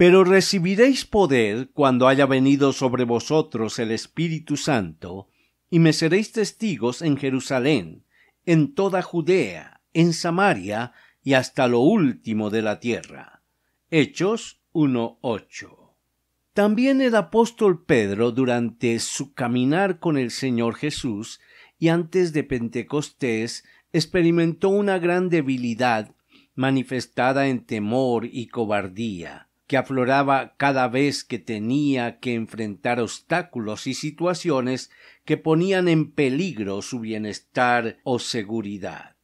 Pero recibiréis poder cuando haya venido sobre vosotros el Espíritu Santo, y me seréis testigos en Jerusalén, en toda Judea, en Samaria y hasta lo último de la tierra. Hechos 1.8. También el apóstol Pedro, durante su caminar con el Señor Jesús y antes de Pentecostés, experimentó una gran debilidad manifestada en temor y cobardía que afloraba cada vez que tenía que enfrentar obstáculos y situaciones que ponían en peligro su bienestar o seguridad.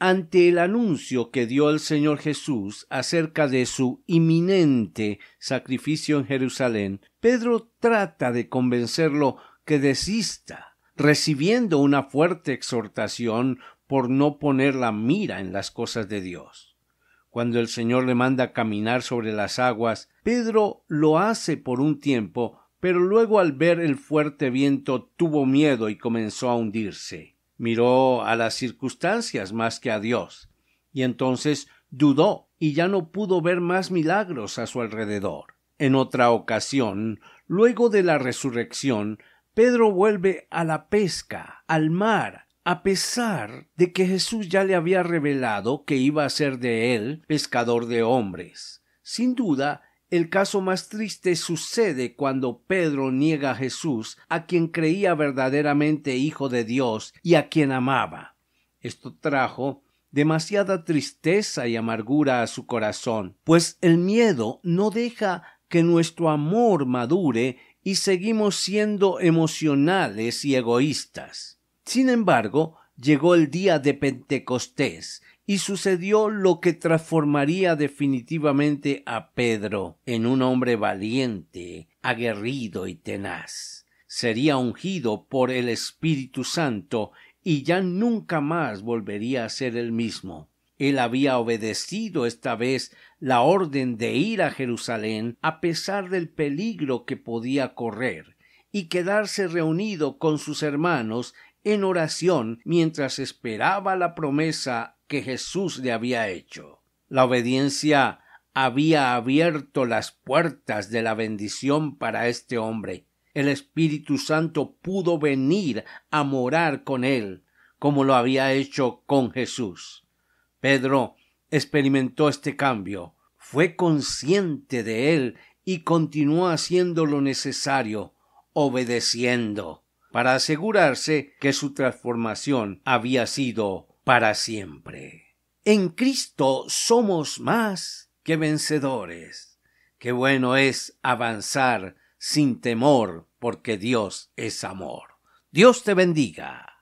Ante el anuncio que dio el Señor Jesús acerca de su inminente sacrificio en Jerusalén, Pedro trata de convencerlo que desista, recibiendo una fuerte exhortación por no poner la mira en las cosas de Dios. Cuando el Señor le manda caminar sobre las aguas, Pedro lo hace por un tiempo, pero luego al ver el fuerte viento tuvo miedo y comenzó a hundirse. Miró a las circunstancias más que a Dios, y entonces dudó y ya no pudo ver más milagros a su alrededor. En otra ocasión, luego de la resurrección, Pedro vuelve a la pesca, al mar, a pesar de que Jesús ya le había revelado que iba a ser de él pescador de hombres. Sin duda, el caso más triste sucede cuando Pedro niega a Jesús, a quien creía verdaderamente hijo de Dios y a quien amaba. Esto trajo demasiada tristeza y amargura a su corazón, pues el miedo no deja que nuestro amor madure y seguimos siendo emocionales y egoístas. Sin embargo, llegó el día de Pentecostés y sucedió lo que transformaría definitivamente a Pedro en un hombre valiente, aguerrido y tenaz. Sería ungido por el Espíritu Santo y ya nunca más volvería a ser el mismo. Él había obedecido esta vez la orden de ir a Jerusalén a pesar del peligro que podía correr y quedarse reunido con sus hermanos en oración mientras esperaba la promesa que Jesús le había hecho. La obediencia había abierto las puertas de la bendición para este hombre. El Espíritu Santo pudo venir a morar con él, como lo había hecho con Jesús. Pedro experimentó este cambio, fue consciente de él y continuó haciendo lo necesario, obedeciendo para asegurarse que su transformación había sido para siempre. En Cristo somos más que vencedores. Qué bueno es avanzar sin temor porque Dios es amor. Dios te bendiga.